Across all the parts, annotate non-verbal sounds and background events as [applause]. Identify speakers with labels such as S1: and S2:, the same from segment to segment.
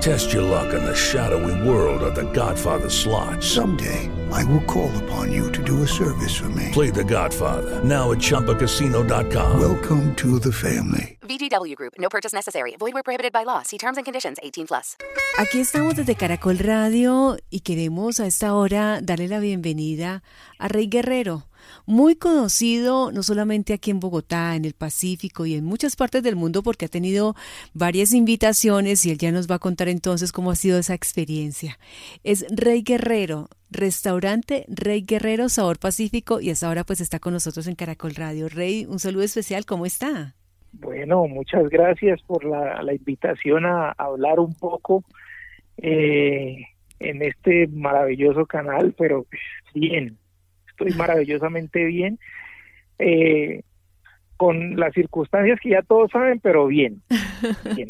S1: Test your luck in the shadowy world of The Godfather slot.
S2: Someday, I will call upon you to do a service for me.
S1: Play The Godfather now at ChumbaCasino.com.
S2: Welcome to the family.
S3: VGW Group. No purchase necessary. Void where prohibited by law. See terms and conditions. 18 plus.
S4: Aquí estamos desde Caracol Radio y queremos a esta hora darle la bienvenida a Rey Guerrero. Muy conocido no solamente aquí en Bogotá, en el Pacífico y en muchas partes del mundo porque ha tenido varias invitaciones y él ya nos va a contar entonces cómo ha sido esa experiencia. Es Rey Guerrero, restaurante Rey Guerrero Sabor Pacífico y hasta ahora pues está con nosotros en Caracol Radio. Rey, un saludo especial, ¿cómo está?
S5: Bueno, muchas gracias por la, invitación a, hablar un poco eh, en este maravilloso canal, pero pues, bien, estoy maravillosamente bien. Eh, con las circunstancias que ya todos saben, pero bien. [laughs]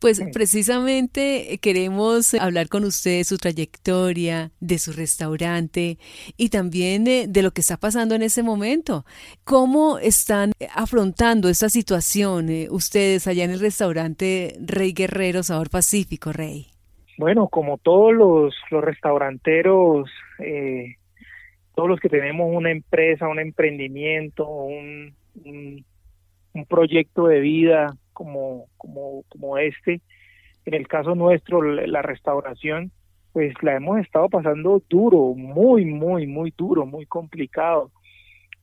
S4: pues precisamente eh, queremos hablar con usted de su trayectoria, de su restaurante y también de, lo que está pasando en ese momento. ¿Cómo están afrontando esta situación eh, ustedes allá en el restaurante Rey Guerrero Sabor Pacífico, Rey?
S5: Bueno, como todos los, los restauranteros, eh, todos los que tenemos una empresa, un emprendimiento, un proyecto de vida como este. En el caso nuestro, la restauración, pues la hemos estado pasando duro, muy, muy, muy duro, muy complicado.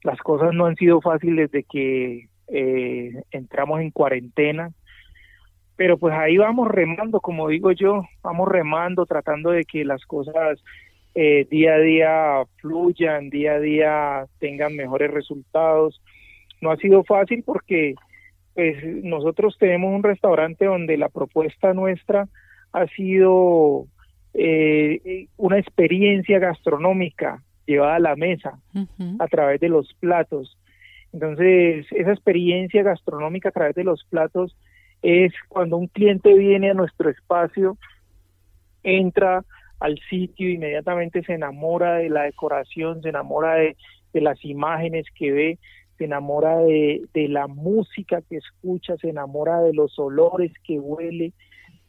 S5: Las cosas no han sido fáciles desde que eh, entramos en cuarentena, pero pues ahí vamos remando, como digo yo, vamos remando, tratando de que las cosas eh, día a día fluyan, día a día tengan mejores resultados no ha sido fácil porque pues nosotros tenemos un restaurante donde la propuesta nuestra ha sido eh, una experiencia gastronómica llevada a la mesa a través de los platos. Entonces, esa experiencia gastronómica a través de los platos es cuando un cliente viene a nuestro espacio, entra al sitio, inmediatamente se enamora de la decoración, se enamora de, de las imágenes que ve, se enamora de, de la música que escucha, se enamora de los olores que huele,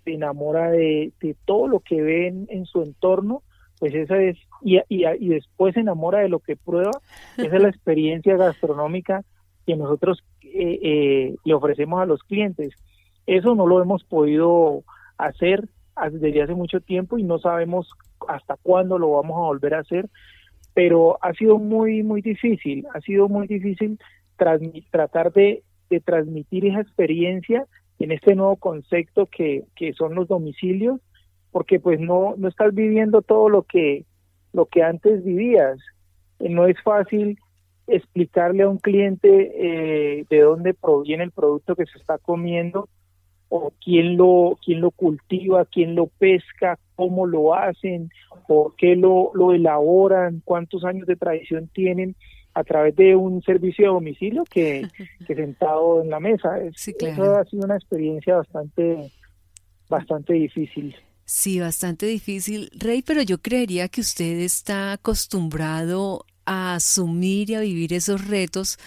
S5: se enamora de, de todo lo que ve en, su entorno, pues esa es, y, y, y, después se enamora de lo que prueba, esa es la [laughs] experiencia gastronómica que nosotros eh, eh, le ofrecemos a los clientes. Eso no lo hemos podido hacer desde hace mucho tiempo y no sabemos hasta cuándo lo vamos a volver a hacer, pero ha sido muy, muy difícil, ha sido muy difícil tratar de, transmitir esa experiencia en este nuevo concepto que, que son los domicilios, porque pues no, no estás viviendo todo lo que, lo que antes vivías. Eh, no es fácil explicarle a un cliente eh, de dónde proviene el producto que se está comiendo o quién lo, quién lo cultiva, quién lo pesca, cómo lo hacen, por qué lo, lo elaboran, cuántos años de tradición tienen a través de un servicio de domicilio que, [laughs] que sentado en la mesa.
S4: Sí, claro.
S5: Eso ha sido una experiencia bastante, bastante difícil.
S4: Sí, bastante difícil, Rey, pero yo creería que usted está acostumbrado a asumir y a vivir esos retos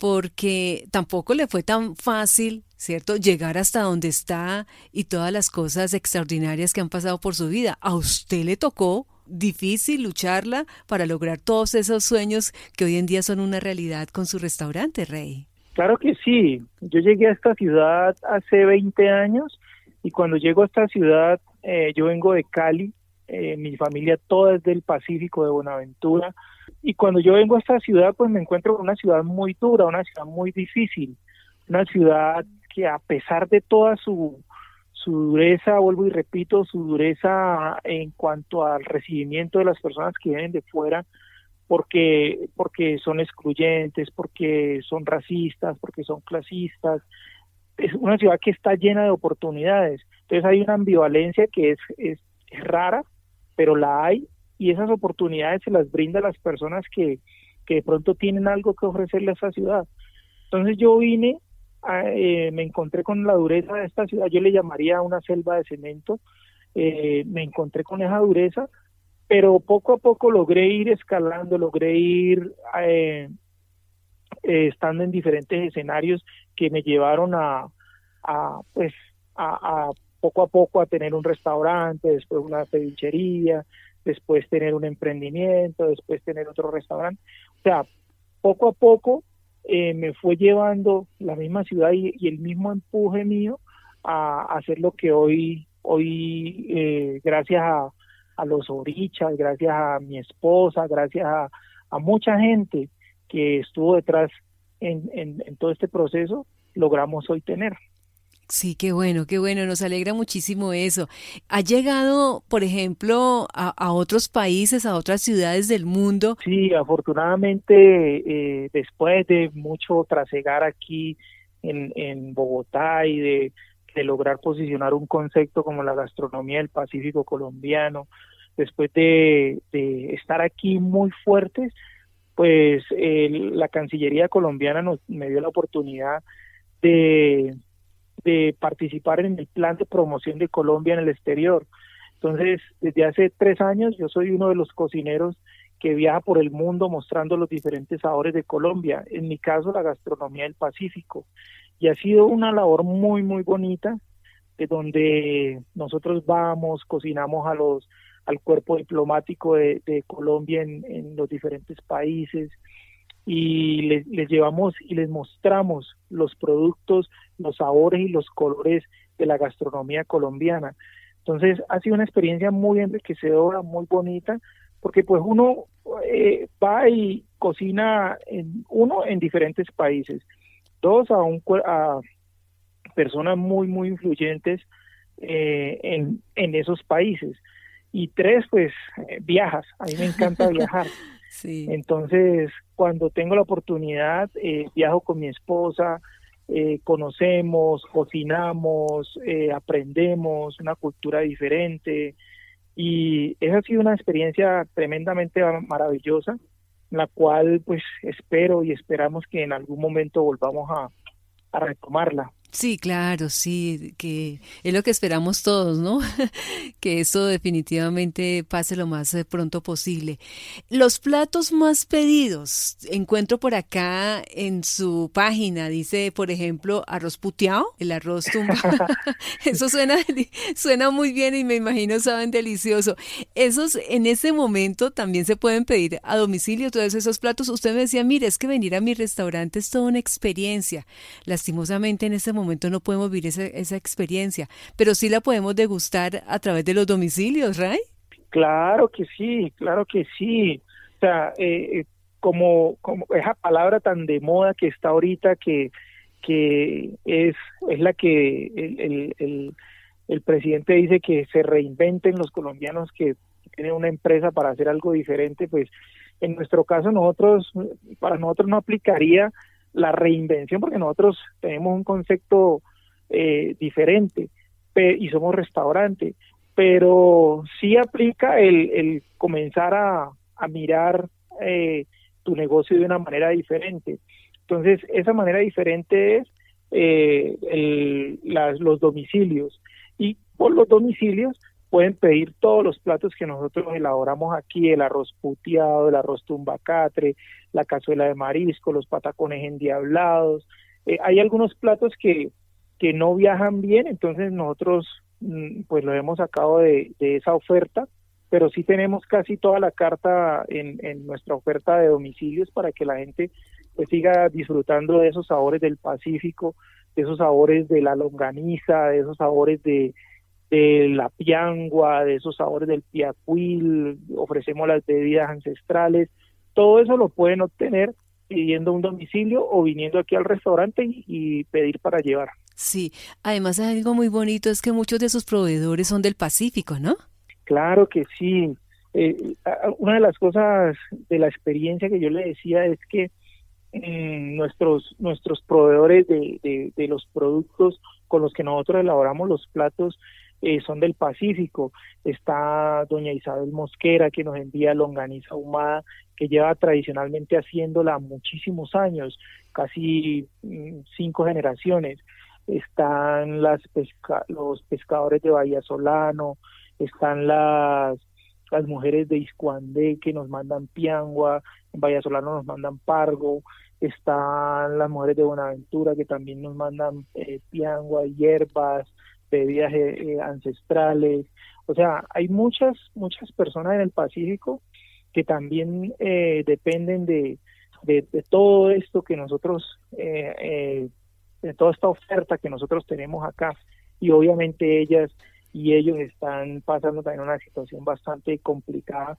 S4: porque tampoco le fue tan fácil, ¿cierto?, llegar hasta donde está y todas las cosas extraordinarias que han pasado por su vida. A usted le tocó difícil lucharla para lograr todos esos sueños que hoy en día son una realidad con su restaurante, Rey.
S5: Claro que sí. Yo llegué a esta ciudad hace 20 años y cuando llego a esta ciudad, eh, yo vengo de Cali, eh, mi familia toda es del Pacífico, de Buenaventura, y cuando yo vengo a esta ciudad, pues me encuentro con una ciudad muy dura, una ciudad muy difícil, una ciudad que a pesar de toda su, su dureza, vuelvo y repito, su dureza en cuanto al recibimiento de las personas que vienen de fuera, porque, porque son excluyentes, porque son racistas, porque son clasistas. Es una ciudad que está llena de oportunidades. Entonces hay una ambivalencia que es, es, es rara, pero la hay y esas oportunidades se las brinda a las personas que, que de pronto tienen algo que ofrecerle a esa ciudad. Entonces yo vine, eh, me encontré con la dureza de esta ciudad, yo le llamaría una selva de cemento, eh, me encontré con esa dureza, pero poco a poco logré ir escalando, logré ir eh, estando en diferentes escenarios que me llevaron a, a pues, a, a poco a poco a tener un restaurante, después una cevichería, después tener un emprendimiento, después tener otro restaurante. O sea, poco a poco eh, me fue llevando la misma ciudad y, el mismo empuje mío a, hacer lo que hoy, hoy eh, gracias a, los orichas, gracias a mi esposa, gracias a, a mucha gente que estuvo detrás en, en todo este proceso, logramos hoy tener.
S4: Sí, qué bueno, qué bueno, nos alegra muchísimo eso. ¿Ha llegado, por ejemplo, a, otros países, a otras ciudades del mundo?
S5: Sí, afortunadamente, eh, después de mucho trasegar aquí en, Bogotá y de, de, lograr posicionar un concepto como la gastronomía del Pacífico colombiano, después de, de estar aquí muy fuertes, pues eh, la Cancillería colombiana nos, me dio la oportunidad de de participar en el plan de promoción de Colombia en el exterior. Entonces, desde hace tres años yo soy uno de los cocineros que viaja por el mundo mostrando los diferentes sabores de Colombia, en mi caso la gastronomía del Pacífico. Y ha sido una labor muy, muy bonita, de donde nosotros vamos, cocinamos a los al cuerpo diplomático de, Colombia en, los diferentes países, y les, llevamos y les mostramos los productos, los sabores y los colores de la gastronomía colombiana. Entonces ha sido una experiencia muy enriquecedora, muy bonita, porque pues uno eh, va y cocina en, uno en diferentes países, dos a, un, a personas muy muy influyentes eh, en, en esos países y tres pues eh, viajas, a mí me encanta [laughs] viajar.
S4: Sí.
S5: Entonces, cuando tengo la oportunidad, eh, viajo con mi esposa, eh, conocemos, cocinamos, eh, aprendemos una cultura diferente y esa ha sido una experiencia tremendamente maravillosa, la cual pues espero y esperamos que en algún momento volvamos a, a retomarla.
S4: Sí, claro, sí, que es lo que esperamos todos, ¿no? [laughs] que esto definitivamente pase lo más eh, pronto posible. Los platos más pedidos, encuentro por acá en su página, dice, por ejemplo, arroz puteado, el arroz tumba. [laughs] Eso suena, [laughs] suena muy bien y me imagino saben delicioso. Esos en ese momento también se pueden pedir a domicilio, todos esos platos. Usted me decía, mire, es que venir a mi restaurante es toda una experiencia. Lastimosamente en ese momento momento no podemos vivir esa, esa experiencia, pero sí la podemos degustar a través de los domicilios, Ray.
S5: Claro que sí, claro que sí. O sea, eh, como, como esa palabra tan de moda que está ahorita, que, que es, es la que el, el, el, el presidente dice que se reinventen los colombianos que tienen una empresa para hacer algo diferente, pues en nuestro caso nosotros, para nosotros no aplicaría la reinvención, porque nosotros tenemos un concepto eh, diferente y somos restaurante, pero sí aplica el, el comenzar a, a mirar eh, tu negocio de una manera diferente. Entonces, esa manera diferente es eh, el, las, los domicilios. Y por los domicilios pueden pedir todos los platos que nosotros elaboramos aquí, el arroz puteado, el arroz tumbacatre, la cazuela de marisco, los patacones endiablados. Eh, hay algunos platos que, que no viajan bien, entonces nosotros mm, pues lo hemos sacado de, de, esa oferta, pero sí tenemos casi toda la carta en, en nuestra oferta de domicilios para que la gente pues siga disfrutando de esos sabores del Pacífico, de esos sabores de la longaniza, de esos sabores de, de la piangua, de esos sabores del piacuil, ofrecemos las bebidas ancestrales, todo eso lo pueden obtener pidiendo un domicilio o viniendo aquí al restaurante y, y pedir para llevar.
S4: Sí, además algo muy bonito es que muchos de sus proveedores son del Pacífico, ¿no?
S5: Claro que sí. Eh, una de las cosas de la experiencia que yo le decía es que mm, nuestros nuestros proveedores de, de, los productos con los que nosotros elaboramos los platos eh, son del Pacífico. Está doña Isabel Mosquera que nos envía longaniza ahumada, que lleva tradicionalmente haciéndola muchísimos años, casi mm, cinco generaciones. Están las los pescadores de Bahía Solano, están las las mujeres de Iscuandé que nos mandan piangua, en Vallasolano nos mandan pargo, están las mujeres de Buenaventura que también nos mandan eh, piangua, hierbas, bebidas eh, eh, ancestrales, o sea, hay muchas, muchas personas en el Pacífico que también eh, dependen de, de, todo esto que nosotros, de toda esta oferta que nosotros tenemos acá, y obviamente ellas y ellos están pasando también una situación bastante complicada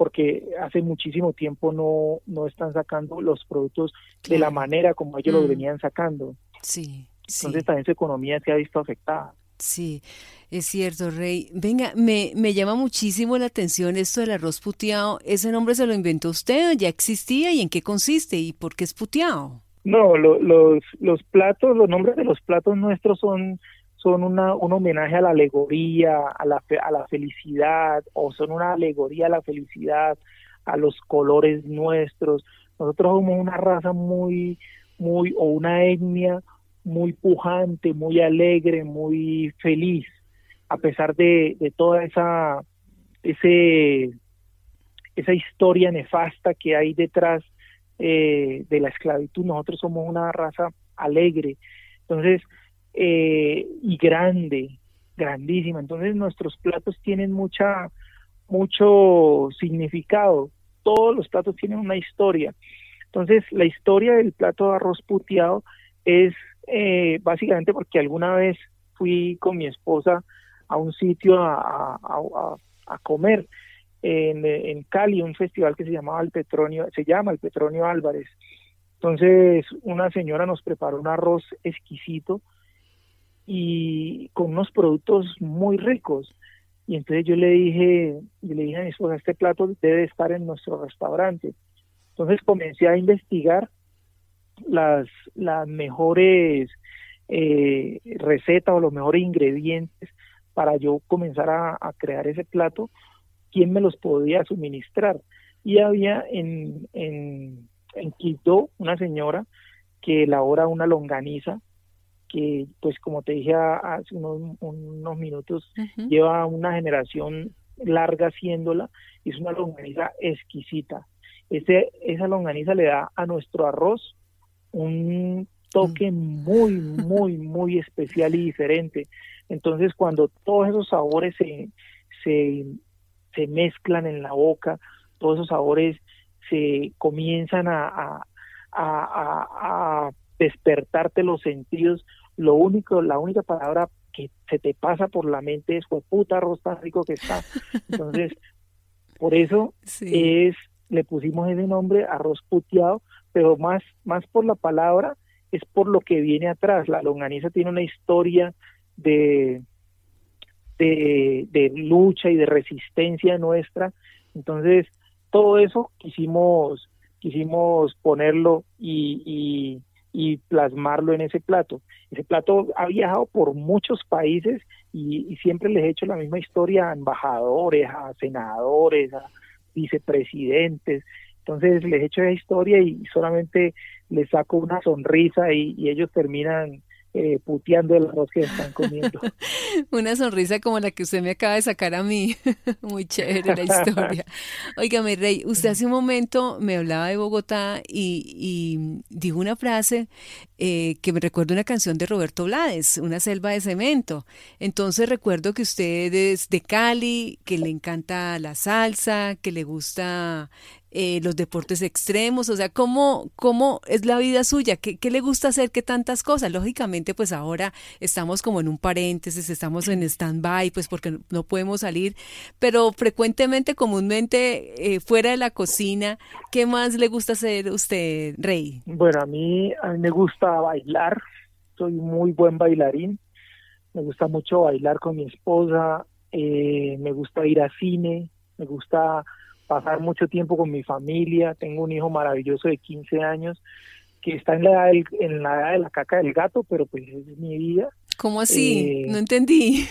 S5: porque hace muchísimo tiempo no, no están sacando los productos de la manera como ellos los mm. venían sacando.
S4: Sí,
S5: Entonces también su economía se ha visto afectada.
S4: Sí, es cierto, Rey. Venga, me, me llama muchísimo la atención esto del arroz puteado. ¿Ese nombre se lo inventó usted? ¿Ya existía? ¿Y en qué consiste? ¿Y por qué es puteado?
S5: No, los, los platos, los nombres de los platos nuestros son son una, un homenaje a la alegoría, a la, a la felicidad, o son una alegoría a la felicidad, a los colores nuestros. Nosotros somos una raza muy, muy, o una etnia muy pujante, muy alegre, muy feliz, a pesar de, de toda esa, esa historia nefasta que hay detrás eh, de la esclavitud. Nosotros somos una raza alegre. Entonces, eh, y grande, grandísima. Entonces nuestros platos tienen mucha, mucho significado. Todos los platos tienen una historia. Entonces la historia del plato de arroz puteado es eh, básicamente porque alguna vez fui con mi esposa a un sitio a, comer en, en, Cali, un festival que se llamaba el Petronio, se llama el Petronio Álvarez. Entonces una señora nos preparó un arroz exquisito y con unos productos muy ricos. Y entonces yo le dije, yo le dije a mi esposa, este plato debe estar en nuestro restaurante. Entonces comencé a investigar las, las mejores eh, recetas o los mejores ingredientes para yo comenzar a, crear ese plato, quién me los podía suministrar. Y había en, en, en Quito una señora que elabora una longaniza que pues como te dije hace unos, unos minutos, lleva una generación larga haciéndola es una longaniza exquisita. Ese, esa longaniza le da a nuestro arroz un toque mm. muy, muy, muy especial y diferente. Entonces cuando todos esos sabores se, se, se mezclan en la boca, todos esos sabores se comienzan a, a, a, a despertarte los sentidos, lo único, la única palabra que se te pasa por la mente es, puta arroz tan rico que está. Entonces, por eso [laughs] es, le pusimos ese nombre, arroz puteado, pero más, más por la palabra, es por lo que viene atrás. La longaniza tiene una historia de, de, lucha y de resistencia nuestra. Entonces, todo eso quisimos, quisimos ponerlo y, y plasmarlo en ese plato. Ese plato ha viajado por muchos países y, siempre les he hecho la misma historia a embajadores, a senadores, a vicepresidentes. Entonces les he hecho esa historia y solamente les saco una sonrisa y ellos terminan eh, puteando el arroz que están comiendo. [laughs]
S4: Una sonrisa como la que usted me acaba de sacar a mí. [laughs] Muy chévere la historia. Óigame, Rey, usted hace un momento me hablaba de Bogotá y, dijo una frase eh, que me recuerda una canción de Roberto Blades, Una selva de cemento. Entonces recuerdo que usted es de Cali, que le encanta la salsa, que le gusta eh, los deportes extremos, o sea, ¿cómo, cómo es la vida suya? ¿Qué, ¿Qué, le gusta hacer? ¿Qué tantas cosas? Lógicamente, pues ahora estamos como en un paréntesis, estamos en stand-by, pues porque no podemos salir, pero frecuentemente, comúnmente, eh, fuera de la cocina, ¿qué más le gusta hacer usted, Rey?
S5: Bueno, a mí, a mí me gusta bailar, soy muy buen bailarín, me gusta mucho bailar con mi esposa, eh, me gusta ir a cine, me gusta pasar mucho tiempo con mi familia, tengo un hijo maravilloso de 15 años que está en la edad, del, en la edad de la caca del gato, pero pues es mi vida.
S4: ¿Cómo así? no entendí.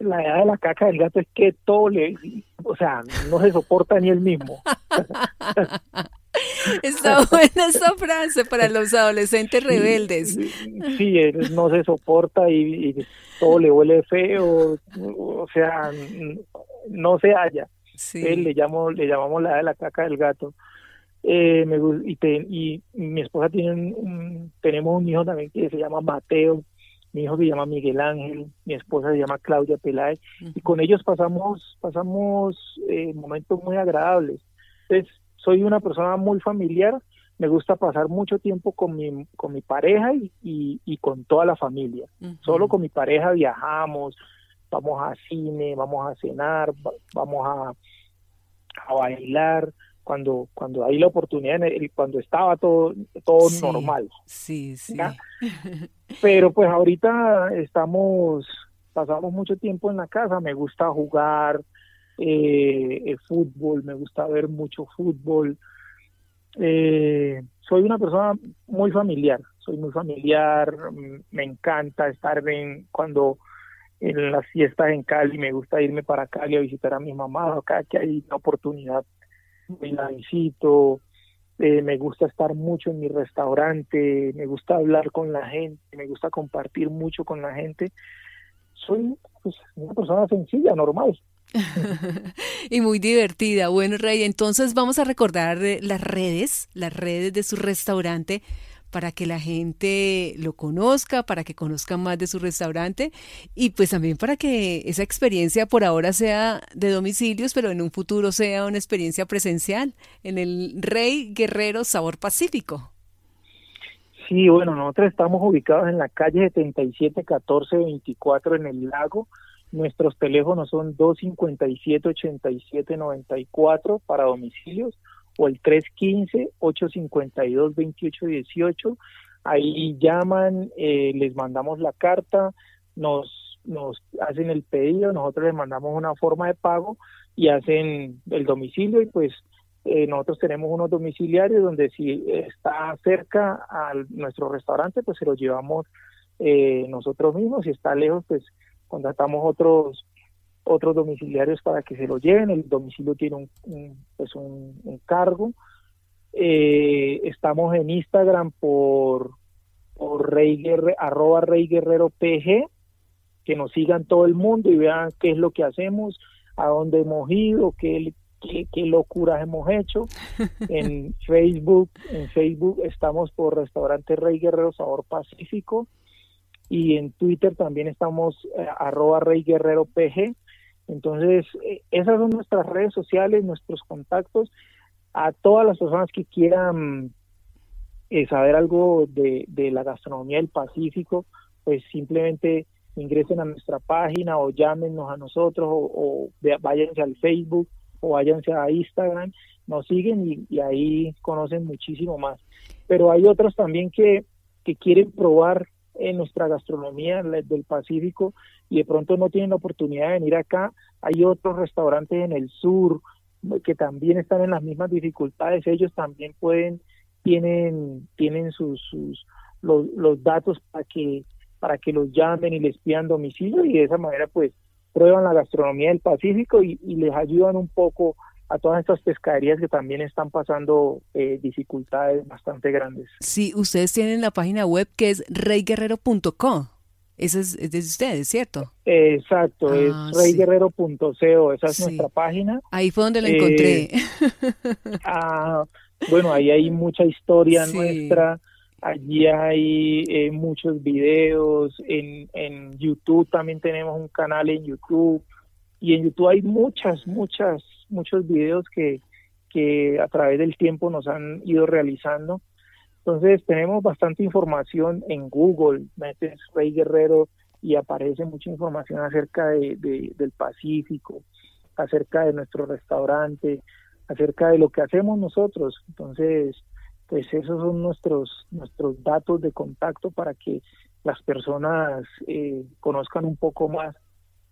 S5: la edad de la caca del gato es que todo le, o sea, no se soporta ni él mismo.
S4: Está buena esa frase para los adolescentes rebeldes.
S5: Sí, él no se soporta y, todo le huele feo, o sea, no se halla. Él le llamo, le llamamos la de la caca del gato. Eh, me, y, y mi esposa tiene un, tenemos un hijo también que se llama Mateo mi hijo se llama Miguel Ángel, mi esposa se llama Claudia Peláez, y con ellos pasamos, pasamos eh, momentos muy agradables. Entonces, soy una persona muy familiar, me gusta pasar mucho tiempo con mi, con mi pareja y, y, con toda la familia. Solo con mi pareja viajamos, vamos a cine, vamos a cenar, vamos a, a bailar, cuando cuando hay la oportunidad cuando estaba todo todo normal
S4: sí sí. [laughs]
S5: pero pues ahorita estamos pasamos mucho tiempo en la casa me gusta jugar eh, el fútbol me gusta ver mucho fútbol. Eh, soy una persona muy familiar soy muy familiar me encanta estar en cuando en las fiestas en Cali me gusta irme para Cali a visitar a mi mamá acá que hay una oportunidad me la visito, eh, me gusta estar mucho en mi restaurante, me gusta hablar con la gente, me gusta compartir mucho con la gente. Soy pues, una persona sencilla, normal. [laughs]
S4: y muy divertida. Bueno, Rey, entonces vamos a recordar eh, las redes, las redes de su restaurante para que la gente lo conozca, para que conozcan más de su restaurante y pues también para que esa experiencia por ahora sea de domicilios, pero en un futuro sea una experiencia presencial en el Rey Guerrero Sabor Pacífico.
S5: Sí, bueno, nosotros estamos ubicados en la calle 77 14 24 en el lago. Nuestros teléfonos son 257 87 94 para domicilios o el 315-852-2818. Ahí llaman, eh, les mandamos la carta, nos, nos hacen el pedido, nosotros les mandamos una forma de pago y hacen el domicilio y pues eh, nosotros tenemos unos domiciliarios donde si está cerca a nuestro restaurante pues se lo llevamos eh, nosotros mismos, si está lejos pues contratamos otros otros domiciliarios para que se lo lleven. El domicilio tiene un, pues un, cargo. Eh, estamos en Instagram por, por Rey arroba Rey Guerrero PG, que nos sigan todo el mundo y vean qué es lo que hacemos, a dónde hemos ido, qué, qué, qué locuras hemos hecho. [laughs] En Facebook, en Facebook estamos por Restaurante Rey Guerrero Sabor Pacífico y en Twitter también estamos eh, arroba Rey Guerrero PG entonces, eh, esas son nuestras redes sociales, nuestros contactos. A todas las personas que quieran eh, saber algo de, la gastronomía del Pacífico, pues simplemente ingresen a nuestra página o llámenos a nosotros o, váyanse al Facebook o váyanse a Instagram, nos siguen y, ahí conocen muchísimo más. Pero hay otros también que, que quieren probar en nuestra gastronomía del Pacífico y de pronto no tienen la oportunidad de venir acá, hay otros restaurantes en el sur que también están en las mismas dificultades, ellos también pueden, tienen, tienen sus, los, datos para que, para que los llamen y les pidan domicilio y de esa manera pues prueban la gastronomía del Pacífico y les ayudan un poco a todas estas pescaderías que también están pasando eh, dificultades bastante grandes.
S4: Sí, ustedes tienen la página web que es reyguerrero.com. Esa es, de ustedes, ¿cierto?
S5: Exacto, es ah, reyguerrero.co, esa es nuestra página.
S4: Ahí fue donde la encontré.
S5: Eh, [laughs] ah, bueno, ahí hay mucha historia nuestra, allí hay eh, muchos videos, en, en YouTube también tenemos un canal en YouTube, y en YouTube hay muchas, muchas, muchos videos que, que a través del tiempo nos han ido realizando entonces tenemos bastante información en Google, metes Rey Guerrero y aparece mucha información acerca de, del Pacífico, acerca de nuestro restaurante, acerca de lo que hacemos nosotros. Entonces pues esos son nuestros nuestros datos de contacto para que las personas eh, conozcan un poco más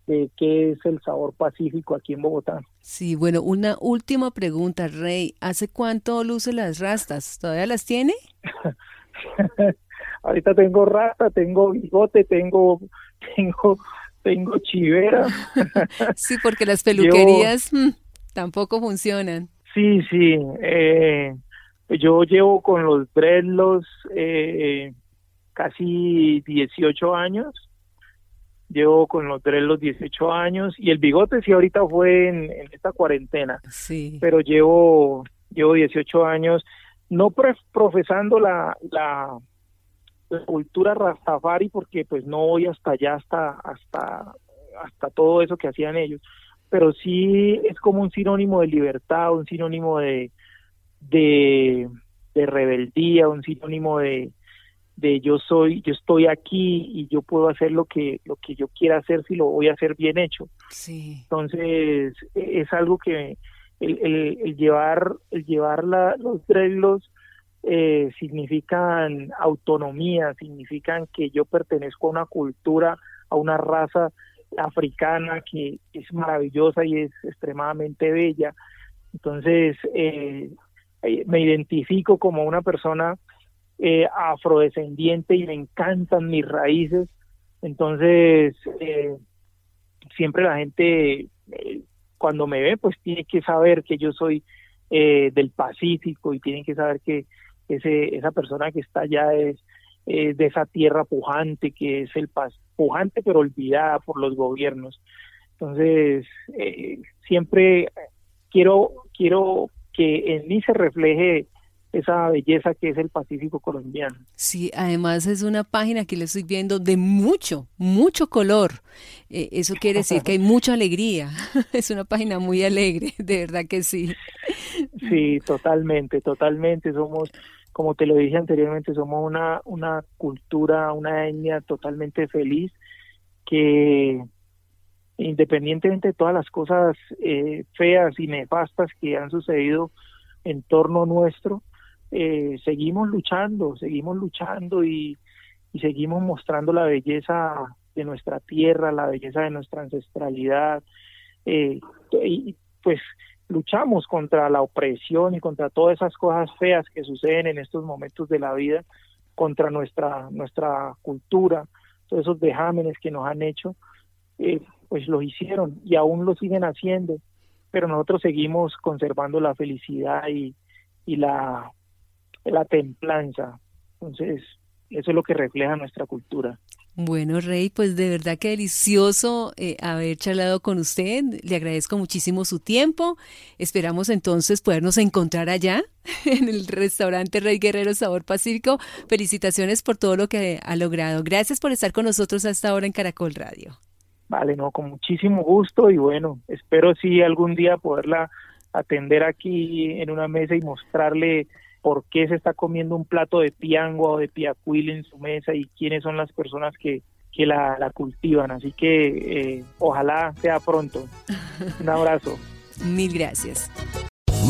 S5: de qué es el sabor pacífico aquí en Bogotá.
S4: Sí, bueno, una última pregunta, Rey. ¿Hace cuánto luce las rastas? ¿Todavía las tiene? [laughs]
S5: Ahorita tengo rasta, tengo bigote, tengo, tengo, tengo chivera. [laughs]
S4: sí, porque las peluquerías mm, tampoco funcionan.
S5: Sí, sí. Eh, yo llevo con los dreadlocks eh, casi 18 años Llevo con los tres los 18 años y el bigote sí ahorita fue en, esta cuarentena.
S4: Sí.
S5: Pero llevo, llevo 18 años no profesando la, la, cultura rastafari porque pues no voy hasta allá, hasta, hasta, hasta todo eso que hacían ellos. Pero sí es como un sinónimo de libertad, un sinónimo de, de, de rebeldía, un sinónimo de, de yo soy, yo estoy aquí y yo puedo hacer lo que, lo que yo quiera hacer si lo voy a hacer bien hecho.
S4: Sí.
S5: Entonces, e, es algo que el, el, llevar, el llevar la, los dreadlocks eh, significan autonomía, significan que yo pertenezco a una cultura, a una raza africana que es maravillosa y es extremadamente bella. Entonces, eh, eh me identifico como una persona eh, afrodescendiente y me encantan mis raíces. Entonces, eh, siempre la gente, eh, cuando me ve, pues tiene que saber que yo soy eh, del Pacífico y tienen que saber que ese, esa persona que está allá es de esa tierra pujante, que es el paz, pujante pero olvidada por los gobiernos. Entonces, siempre quiero, quiero que en mí se refleje esa belleza que es el Pacífico colombiano.
S4: Sí, además es una página que le estoy viendo de mucho, mucho color. Eh, eso quiere decir que hay [laughs] mucha alegría. [laughs] es una página muy alegre, [laughs] de verdad que sí.
S5: Sí, totalmente, totalmente. Somos, como te lo dije anteriormente, somos una, una cultura, una etnia totalmente feliz que independientemente de todas las cosas eh, feas y nefastas que han sucedido en torno nuestro, eh, seguimos luchando, seguimos luchando y, seguimos mostrando la belleza de nuestra tierra, la belleza de nuestra ancestralidad. Eh, y pues luchamos contra la opresión y contra todas esas cosas feas que suceden en estos momentos de la vida, contra nuestra, nuestra cultura, todos esos dejámenes que nos han hecho, eh, pues lo hicieron y aún lo siguen haciendo, pero nosotros seguimos conservando la felicidad y, y la la templanza. Entonces, eso es lo que refleja nuestra cultura.
S4: Bueno, Rey, pues de verdad que delicioso eh, haber charlado con usted. Le agradezco muchísimo su tiempo. Esperamos entonces podernos encontrar allá [laughs] en el restaurante Rey Guerrero Sabor Pacífico. Felicitaciones por todo lo que ha logrado. Gracias por estar con nosotros hasta ahora en Caracol Radio.
S5: Vale, no, con muchísimo gusto y bueno, espero sí algún día poderla atender aquí en una mesa y mostrarle por qué se está comiendo un plato de piangua o de piacuil en su mesa y quiénes son las personas que, que la, la cultivan. Así que eh, ojalá sea pronto. Un abrazo. [laughs]
S4: Mil gracias.